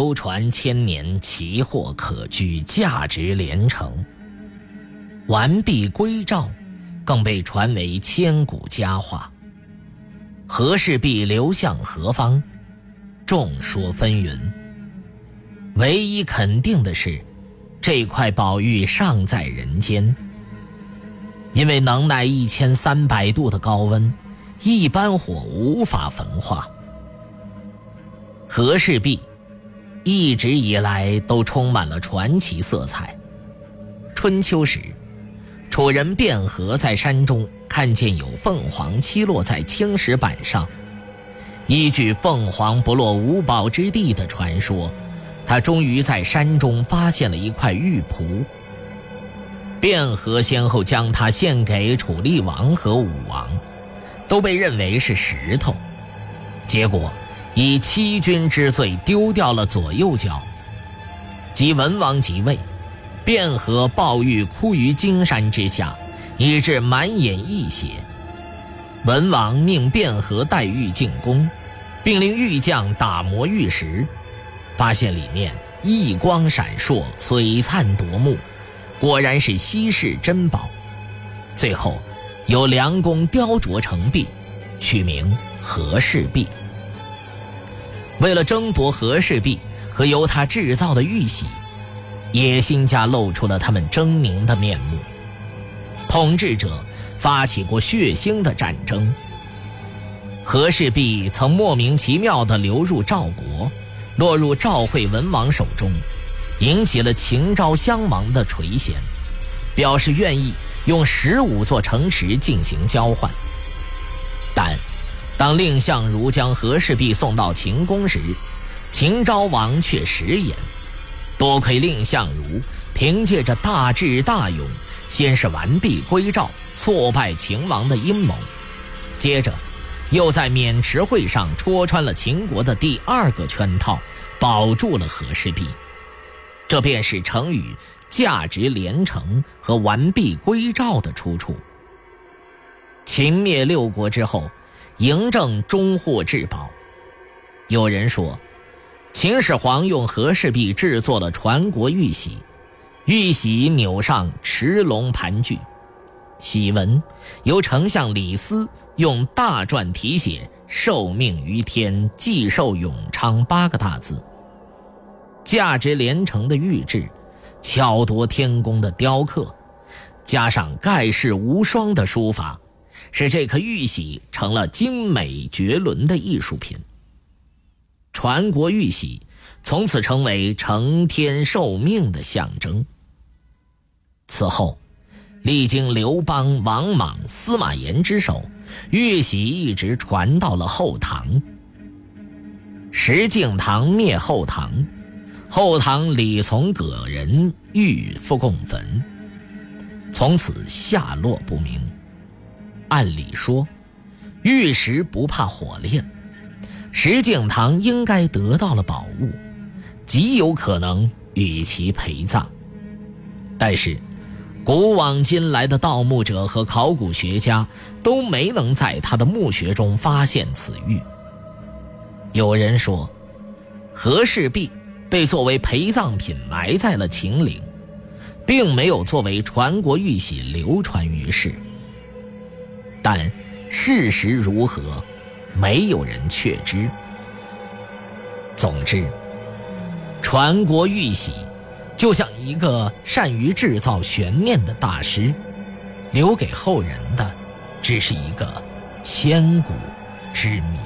流传千年，奇货可居，价值连城。完璧归赵，更被传为千古佳话。和氏璧流向何方？众说纷纭。唯一肯定的是，这块宝玉尚在人间。因为能耐一千三百度的高温，一般火无法焚化。和氏璧一直以来都充满了传奇色彩。春秋时，楚人卞和在山中看见有凤凰栖落在青石板上，依据“凤凰不落无宝之地”的传说，他终于在山中发现了一块玉璞。卞和先后将它献给楚厉王和武王，都被认为是石头，结果。以欺君之罪丢掉了左右脚。即文王即位，卞和抱玉哭于荆山之下，以致满眼溢血。文王命卞和带玉进宫，并令玉匠打磨玉石，发现里面异光闪烁，璀璨夺目，果然是稀世珍宝。最后，由良工雕琢成璧，取名和氏璧。为了争夺和氏璧和由他制造的玉玺，野心家露出了他们狰狞的面目。统治者发起过血腥的战争。和氏璧曾莫名其妙地流入赵国，落入赵惠文王手中，引起了秦昭襄王的垂涎，表示愿意用十五座城池进行交换。但。当蔺相如将和氏璧送到秦宫时，秦昭王却食言。多亏蔺相如凭借着大智大勇，先是完璧归赵，挫败秦王的阴谋；接着，又在渑池会上戳穿了秦国的第二个圈套，保住了和氏璧。这便是成语“价值连城”和“完璧归赵”的出处。秦灭六国之后。嬴政终获至宝。有人说，秦始皇用和氏璧制作了传国玉玺，玉玺钮上驰龙盘踞，玺文由丞相李斯用大篆题写“受命于天，既寿永昌”八个大字。价值连城的玉质，巧夺天工的雕刻，加上盖世无双的书法。使这颗玉玺成了精美绝伦的艺术品。传国玉玺从此成为承天受命的象征。此后，历经刘邦、王莽、司马炎之手，玉玺一直传到了后唐。石敬瑭灭后唐，后唐李从葛人玉复供焚，从此下落不明。按理说，玉石不怕火炼，石敬瑭应该得到了宝物，极有可能与其陪葬。但是，古往今来的盗墓者和考古学家都没能在他的墓穴中发现此玉。有人说，和氏璧被作为陪葬品埋在了秦岭，并没有作为传国玉玺流传于世。但事实如何，没有人确知。总之，传国玉玺就像一个善于制造悬念的大师，留给后人的只是一个千古之谜。